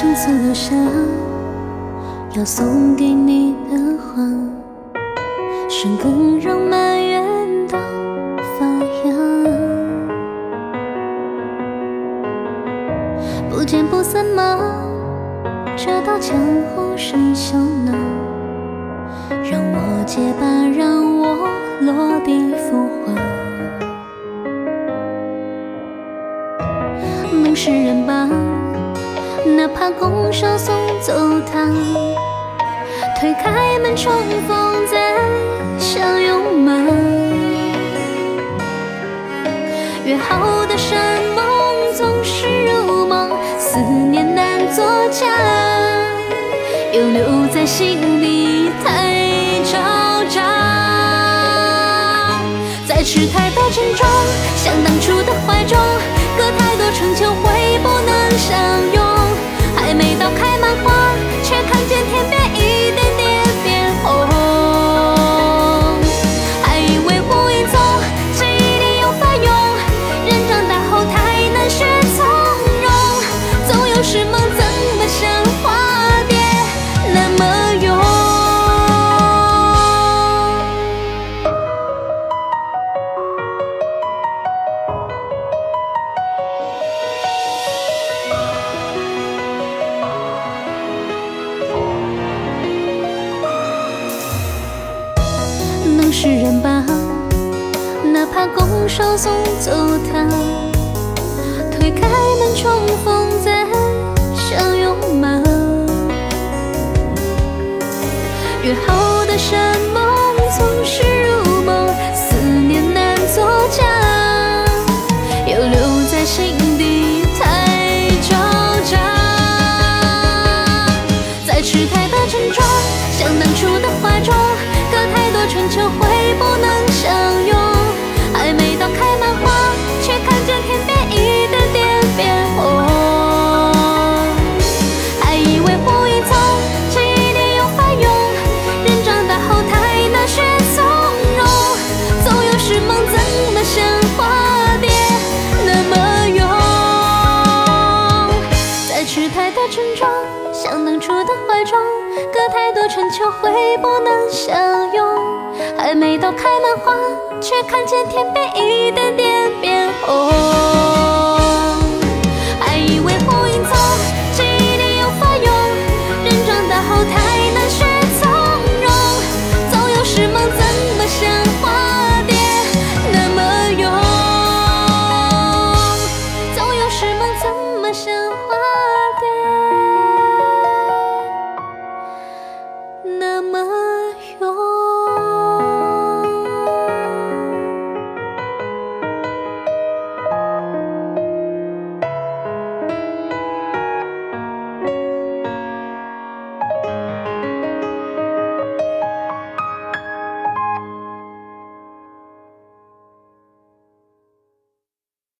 生所留下要送给你的花，生根让满园都发芽，不见不散吗？这道江湖生锈呢？让我结疤，让我落地复活。能是人吧？哪怕拱手送走他，推开门重逢再相拥吗？约好的山盟总是如梦，思念难作假，又留在心里太嘈杂。在痴态的珍重，像当初的怀中，隔太多春秋会不能相能是人吧？哪怕拱手送走他，推开门重逢再相拥吗？约好的山盟总是如梦，思念难作假，又留在心底太嘈杂。在痴态的珍重，像当初的怀中，了太多春秋会不能相拥。像当初的怀中，隔太多春秋会不能相拥。还没到开满花，却看见天边一点点变红。